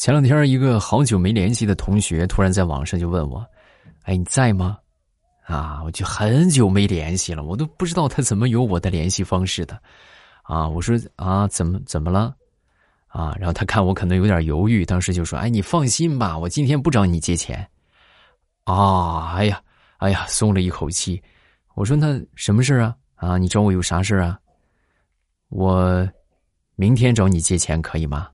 前两天，一个好久没联系的同学突然在网上就问我：“哎，你在吗？”啊，我就很久没联系了，我都不知道他怎么有我的联系方式的。啊，我说啊，怎么怎么了？啊，然后他看我可能有点犹豫，当时就说：“哎，你放心吧，我今天不找你借钱。”啊，哎呀，哎呀，松了一口气。我说：“那什么事啊？啊，你找我有啥事啊？我明天找你借钱可以吗？”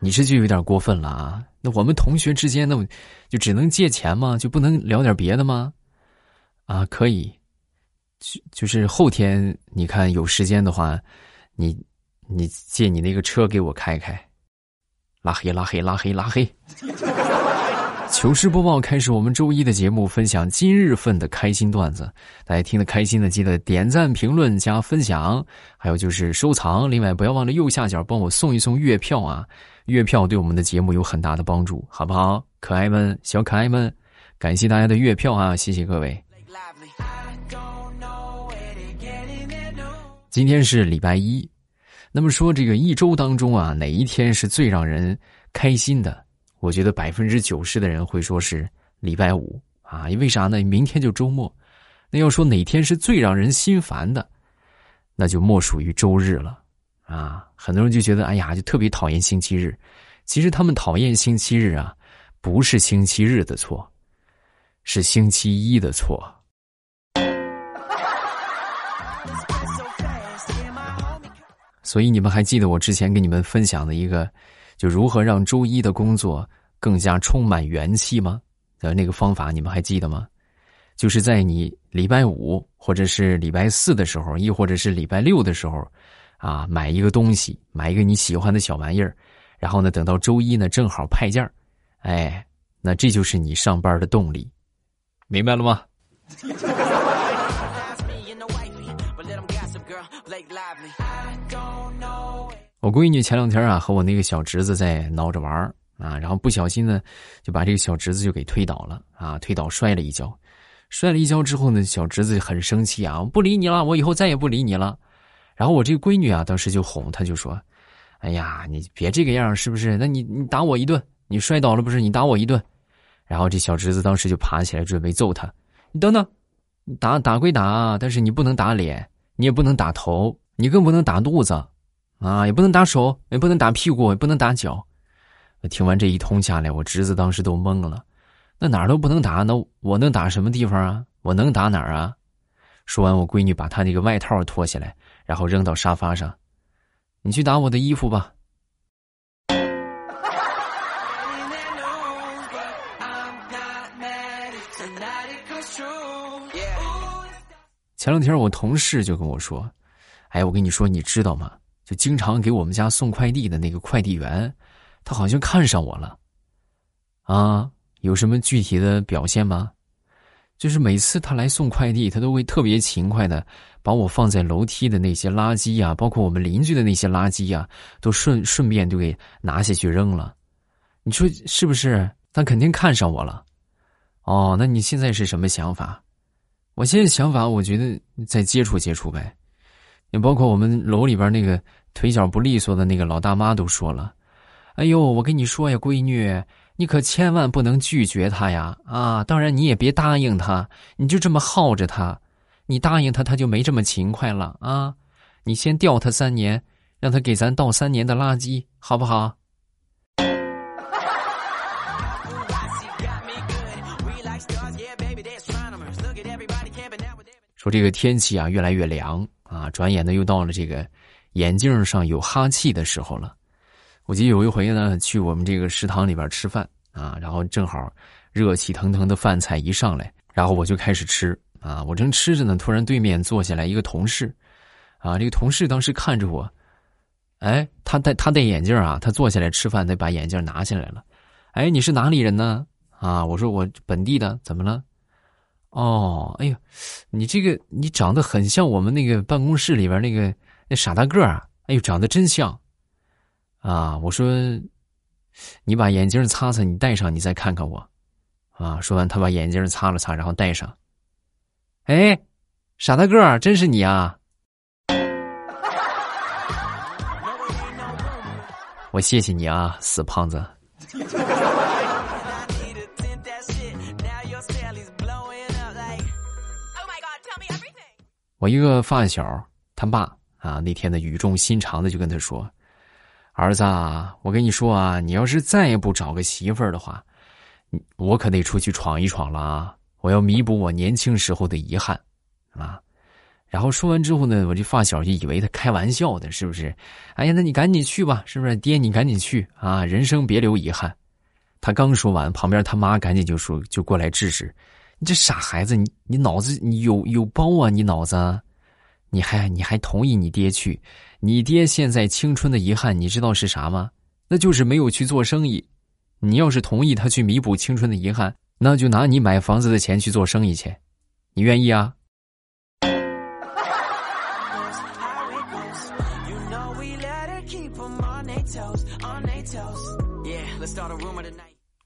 你这就有点过分了啊！那我们同学之间，那就只能借钱吗？就不能聊点别的吗？啊，可以，就就是后天你看有时间的话，你你借你那个车给我开开，拉黑拉黑拉黑拉黑。糗事播报开始，我们周一的节目分享今日份的开心段子，大家听得开心的记得点赞、评论、加分享，还有就是收藏。另外不要忘了右下角帮我送一送月票啊！月票对我们的节目有很大的帮助，好不好？可爱们、小可爱们，感谢大家的月票啊！谢谢各位。今天是礼拜一，那么说这个一周当中啊，哪一天是最让人开心的？我觉得百分之九十的人会说是礼拜五啊，因为啥呢？明天就周末。那要说哪天是最让人心烦的，那就莫属于周日了啊！很多人就觉得，哎呀，就特别讨厌星期日。其实他们讨厌星期日啊，不是星期日的错，是星期一的错。所以你们还记得我之前给你们分享的一个？就如何让周一的工作更加充满元气吗？的那个方法你们还记得吗？就是在你礼拜五或者是礼拜四的时候，亦或者是礼拜六的时候，啊，买一个东西，买一个你喜欢的小玩意儿，然后呢，等到周一呢正好派件儿，哎，那这就是你上班的动力，明白了吗？我闺女前两天啊和我那个小侄子在闹着玩啊，然后不小心呢就把这个小侄子就给推倒了啊，推倒摔了一跤，摔了一跤之后呢，小侄子很生气啊，不理你了，我以后再也不理你了。然后我这个闺女啊当时就哄他，就说：“哎呀，你别这个样，是不是？那你你打我一顿，你摔倒了不是？你打我一顿。”然后这小侄子当时就爬起来准备揍他，你等等，打打归打，但是你不能打脸，你也不能打头，你更不能打肚子。啊，也不能打手，也不能打屁股，也不能打脚。听完这一通下来，我侄子当时都懵了。那哪儿都不能打，那我能打什么地方啊？我能打哪儿啊？说完，我闺女把她那个外套脱下来，然后扔到沙发上。你去打我的衣服吧。前两天我同事就跟我说：“哎，我跟你说，你知道吗？”就经常给我们家送快递的那个快递员，他好像看上我了，啊，有什么具体的表现吗？就是每次他来送快递，他都会特别勤快的把我放在楼梯的那些垃圾呀，包括我们邻居的那些垃圾呀，都顺顺便就给拿下去扔了。你说是不是？他肯定看上我了。哦，那你现在是什么想法？我现在想法，我觉得再接触接触呗。你包括我们楼里边那个。腿脚不利索的那个老大妈都说了：“哎呦，我跟你说呀，闺女，你可千万不能拒绝他呀！啊，当然你也别答应他，你就这么耗着他。你答应他，他就没这么勤快了啊！你先吊他三年，让他给咱倒三年的垃圾，好不好？”说这个天气啊，越来越凉啊，转眼的又到了这个。眼镜上有哈气的时候了，我记得有一回呢，去我们这个食堂里边吃饭啊，然后正好热气腾腾的饭菜一上来，然后我就开始吃啊，我正吃着呢，突然对面坐下来一个同事，啊，这个同事当时看着我，哎，他戴他戴眼镜啊，他坐下来吃饭，得把眼镜拿下来了，哎，你是哪里人呢？啊，我说我本地的，怎么了？哦，哎呦，你这个你长得很像我们那个办公室里边那个。那傻大个儿，哎呦，长得真像，啊！我说，你把眼镜擦擦，你戴上，你再看看我，啊！说完，他把眼镜擦了擦，然后戴上。哎，傻大个儿，真是你啊！我谢谢你啊，死胖子。我一个发小他爸啊，那天呢语重心长的就跟他说：“儿子啊，我跟你说啊，你要是再也不找个媳妇儿的话，我可得出去闯一闯了啊！我要弥补我年轻时候的遗憾啊！”然后说完之后呢，我这发小就以为他开玩笑的，是不是？哎呀，那你赶紧去吧，是不是？爹，你赶紧去啊！人生别留遗憾。他刚说完，旁边他妈赶紧就说，就过来制止。你这傻孩子，你你脑子你有有包啊？你脑子，你还你还同意你爹去？你爹现在青春的遗憾，你知道是啥吗？那就是没有去做生意。你要是同意他去弥补青春的遗憾，那就拿你买房子的钱去做生意去。你愿意啊？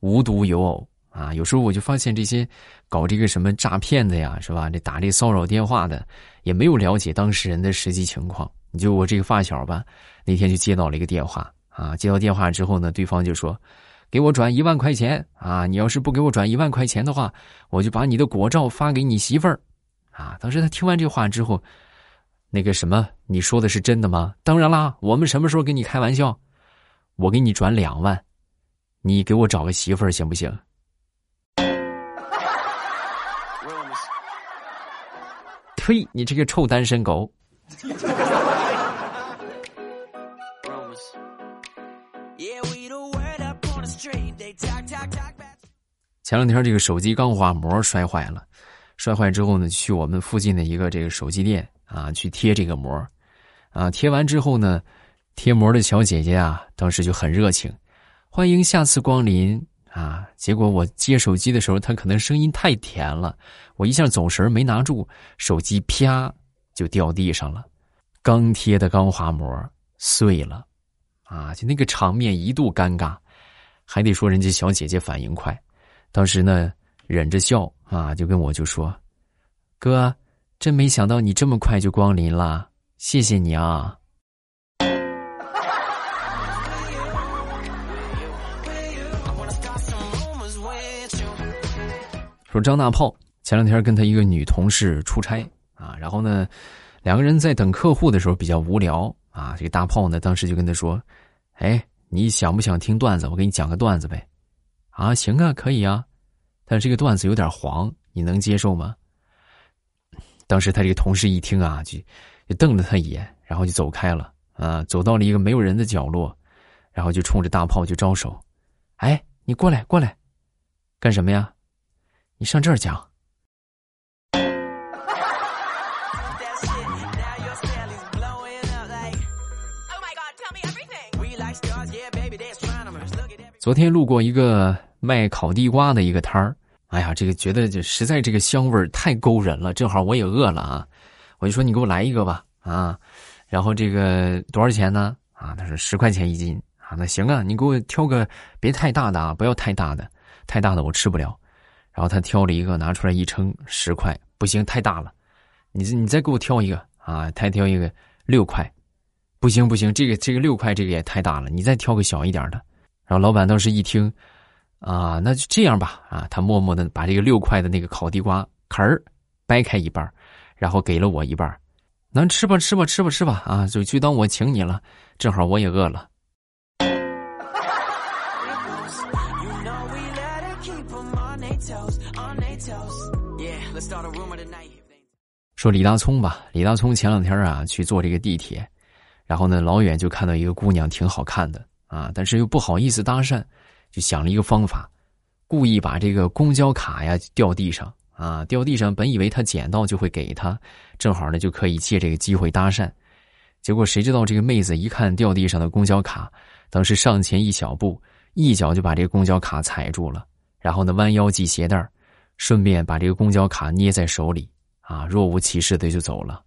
无独有偶。啊，有时候我就发现这些搞这个什么诈骗的呀，是吧？这打这骚扰电话的，也没有了解当事人的实际情况。你就我这个发小吧，那天就接到了一个电话啊，接到电话之后呢，对方就说：“给我转一万块钱啊！你要是不给我转一万块钱的话，我就把你的果照发给你媳妇儿。”啊，当时他听完这话之后，那个什么，你说的是真的吗？当然啦，我们什么时候跟你开玩笑？我给你转两万，你给我找个媳妇儿行不行？呸！你这个臭单身狗！前两天这个手机钢化膜摔坏了，摔坏之后呢，去我们附近的一个这个手机店啊，去贴这个膜，啊，贴完之后呢，贴膜的小姐姐啊，当时就很热情，欢迎下次光临。啊！结果我接手机的时候，他可能声音太甜了，我一下走神没拿住，手机啪就掉地上了，刚贴的钢化膜碎了，啊！就那个场面一度尴尬，还得说人家小姐姐反应快，当时呢忍着笑啊，就跟我就说：“哥，真没想到你这么快就光临了，谢谢你啊。”说张大炮前两天跟他一个女同事出差啊，然后呢，两个人在等客户的时候比较无聊啊。这个大炮呢，当时就跟他说：“哎，你想不想听段子？我给你讲个段子呗。”啊，行啊，可以啊，但这个段子有点黄，你能接受吗？当时他这个同事一听啊，就就瞪了他一眼，然后就走开了啊，走到了一个没有人的角落，然后就冲着大炮就招手：“哎，你过来，过来，干什么呀？”你上这儿讲。昨天路过一个卖烤地瓜的一个摊儿，哎呀，这个觉得就实在这个香味儿太勾人了。正好我也饿了啊，我就说你给我来一个吧啊。然后这个多少钱呢？啊，他说十块钱一斤啊。那行啊，你给我挑个别太大的啊，不要太大的，太大的我吃不了。然后他挑了一个拿出来一称十块，不行太大了，你你再给我挑一个啊，他挑一个六块，不行不行，这个这个六块这个也太大了，你再挑个小一点的。然后老板当时一听，啊，那就这样吧啊，他默默的把这个六块的那个烤地瓜壳儿掰开一半，然后给了我一半，能吃吧吃吧吃吧吃吧啊，就就当我请你了，正好我也饿了。说李大聪吧，李大聪前两天啊去坐这个地铁，然后呢老远就看到一个姑娘挺好看的啊，但是又不好意思搭讪，就想了一个方法，故意把这个公交卡呀掉地上啊，掉地上，本以为他捡到就会给他，正好呢就可以借这个机会搭讪，结果谁知道这个妹子一看掉地上的公交卡，当时上前一小步，一脚就把这个公交卡踩住了，然后呢弯腰系鞋带顺便把这个公交卡捏在手里。啊，若无其事的就走了。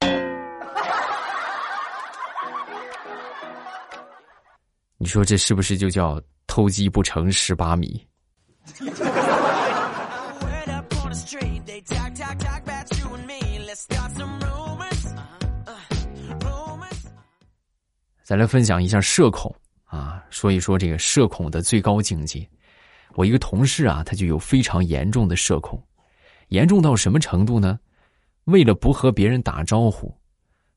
你说这是不是就叫偷鸡不成蚀把米？再来分享一下社恐啊，说一说这个社恐的最高境界。我一个同事啊，他就有非常严重的社恐，严重到什么程度呢？为了不和别人打招呼，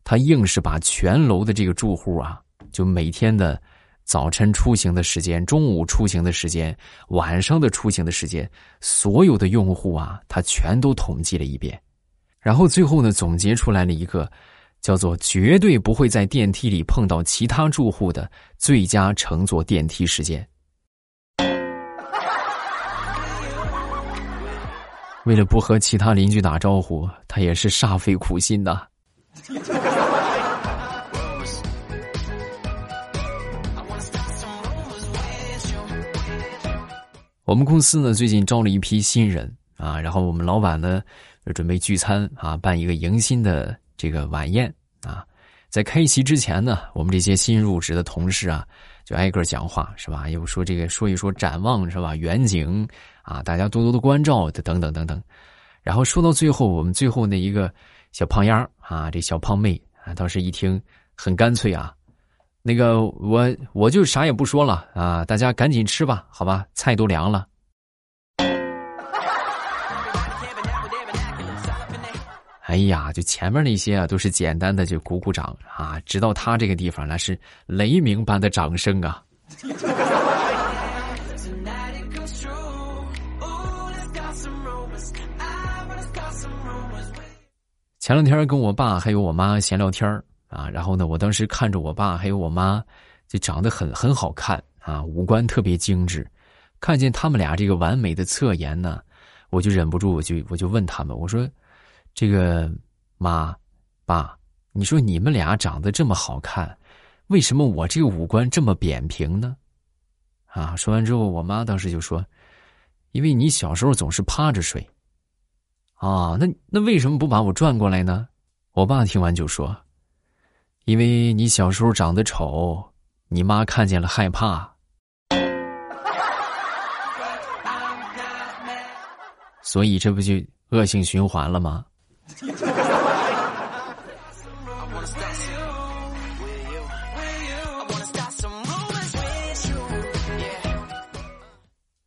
他硬是把全楼的这个住户啊，就每天的早晨出行的时间、中午出行的时间、晚上的出行的时间，所有的用户啊，他全都统计了一遍，然后最后呢，总结出来了一个。叫做绝对不会在电梯里碰到其他住户的最佳乘坐电梯时间。为了不和其他邻居打招呼，他也是煞费苦心的。我们公司呢最近招了一批新人啊，然后我们老板呢准备聚餐啊，办一个迎新的。这个晚宴啊，在开席之前呢，我们这些新入职的同事啊，就挨个讲话，是吧？又说这个说一说展望，是吧？远景啊，大家多多的关照，等等等等。然后说到最后，我们最后那一个小胖丫啊，这小胖妹啊，当时一听很干脆啊，那个我我就啥也不说了啊，大家赶紧吃吧，好吧？菜都凉了。哎呀，就前面那些啊，都是简单的就鼓鼓掌啊，直到他这个地方那是雷鸣般的掌声啊！前两天跟我爸还有我妈闲聊天啊，然后呢，我当时看着我爸还有我妈，就长得很很好看啊，五官特别精致，看见他们俩这个完美的侧颜呢，我就忍不住，我就我就问他们，我说。这个妈，爸，你说你们俩长得这么好看，为什么我这个五官这么扁平呢？啊！说完之后，我妈当时就说：“因为你小时候总是趴着睡。”啊，那那为什么不把我转过来呢？我爸听完就说：“因为你小时候长得丑，你妈看见了害怕，所以这不就恶性循环了吗？”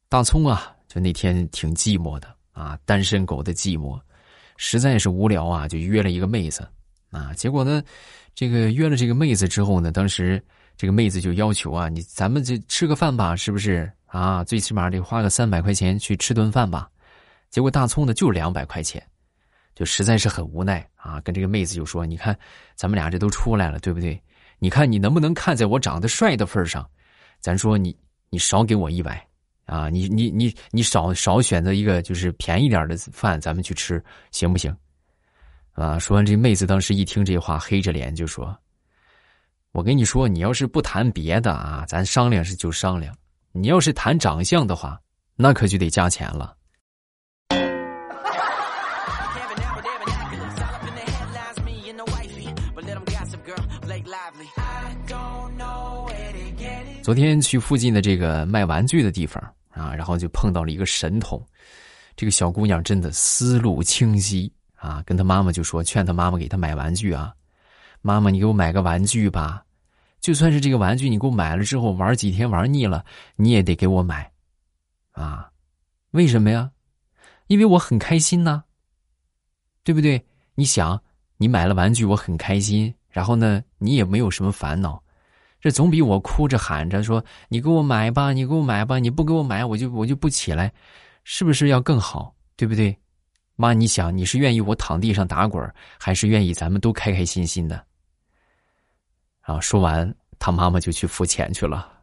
大葱啊，就那天挺寂寞的啊，单身狗的寂寞，实在是无聊啊，就约了一个妹子啊。结果呢，这个约了这个妹子之后呢，当时这个妹子就要求啊，你咱们这吃个饭吧，是不是啊？最起码得花个三百块钱去吃顿饭吧。结果大葱呢，就两百块钱。就实在是很无奈啊，跟这个妹子就说：“你看，咱们俩这都出来了，对不对？你看你能不能看在我长得帅的份上，咱说你你少给我一百啊，你你你你少少选择一个就是便宜点的饭，咱们去吃行不行？”啊，说完这妹子当时一听这话，黑着脸就说：“我跟你说，你要是不谈别的啊，咱商量是就商量；你要是谈长相的话，那可就得加钱了。”昨天去附近的这个卖玩具的地方啊，然后就碰到了一个神童。这个小姑娘真的思路清晰啊，跟她妈妈就说，劝她妈妈给她买玩具啊。妈妈，你给我买个玩具吧，就算是这个玩具你给我买了之后玩几天玩腻了，你也得给我买啊。为什么呀？因为我很开心呐，对不对？你想，你买了玩具，我很开心，然后呢，你也没有什么烦恼。这总比我哭着喊着说“你给我买吧，你给我买吧，你不给我买，我就我就不起来”，是不是要更好？对不对？妈，你想，你是愿意我躺地上打滚，还是愿意咱们都开开心心的？然后！说完，他妈妈就去付钱去了。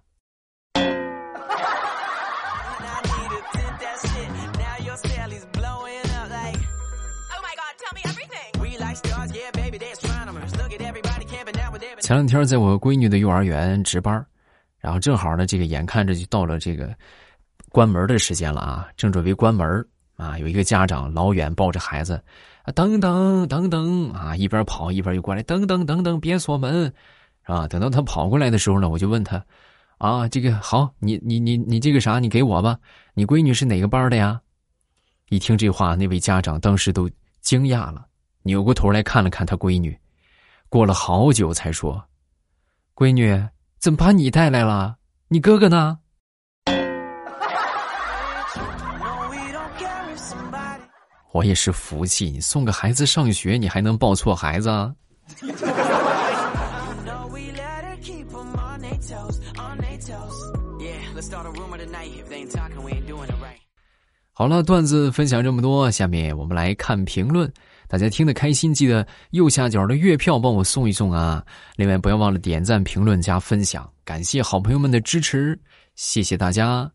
前两天在我闺女的幼儿园值班，然后正好呢，这个眼看着就到了这个关门的时间了啊，正准备关门啊，有一个家长老远抱着孩子啊，等等等等啊，一边跑一边又过来，等等等等，别锁门，是吧？等到他跑过来的时候呢，我就问他啊，这个好，你你你你这个啥，你给我吧，你闺女是哪个班的呀？一听这话，那位家长当时都惊讶了，扭过头来看了看他闺女。过了好久才说：“闺女，怎么把你带来了？你哥哥呢？我也是服气，你送个孩子上学，你还能抱错孩子？好了，段子分享这么多，下面我们来看评论。大家听得开心，记得右下角的月票帮我送一送啊！另外，不要忘了点赞、评论、加分享，感谢好朋友们的支持，谢谢大家。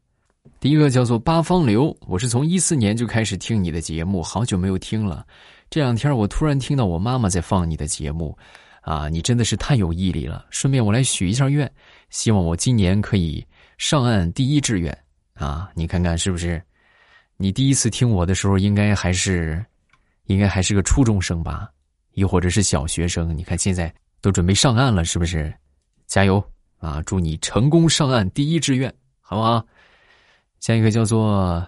第一个叫做八方流，我是从一四年就开始听你的节目，好久没有听了。这两天我突然听到我妈妈在放你的节目，啊，你真的是太有毅力了。顺便我来许一下愿，希望我今年可以上岸第一志愿啊！你看看是不是？你第一次听我的时候，应该还是，应该还是个初中生吧，又或者是小学生。你看现在都准备上岸了，是不是？加油啊！祝你成功上岸第一志愿，好不好？下一个叫做，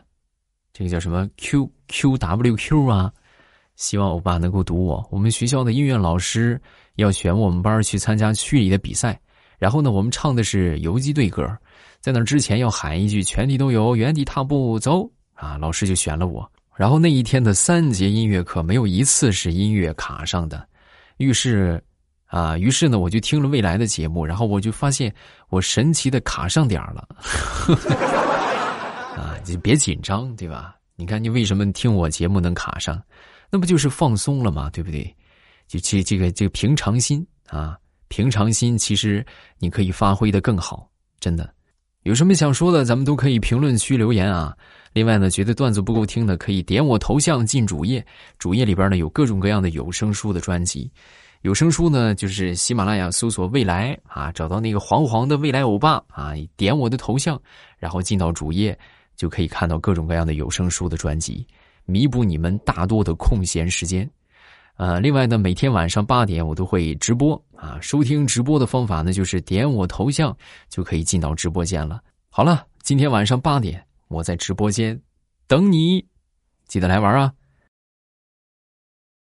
这个叫什么 Q Q W Q 啊？希望欧巴能够读我。我们学校的音乐老师要选我们班去参加区里的比赛，然后呢，我们唱的是游击队歌，在那之前要喊一句“全体都有原地踏步走”啊，老师就选了我。然后那一天的三节音乐课没有一次是音乐卡上的，于是啊，于是呢，我就听了未来的节目，然后我就发现我神奇的卡上点了。啊，你别紧张，对吧？你看，你为什么听我节目能卡上？那不就是放松了吗？对不对？就这这个这个平常心啊，平常心，其实你可以发挥的更好。真的，有什么想说的，咱们都可以评论区留言啊。另外呢，觉得段子不够听的，可以点我头像进主页，主页里边呢有各种各样的有声书的专辑。有声书呢，就是喜马拉雅搜索“未来”啊，找到那个黄黄的未来欧巴啊，点我的头像，然后进到主页。就可以看到各种各样的有声书的专辑，弥补你们大多的空闲时间。呃，另外呢，每天晚上八点我都会直播啊。收听直播的方法呢，就是点我头像就可以进到直播间了。好了，今天晚上八点我在直播间等你，记得来玩啊。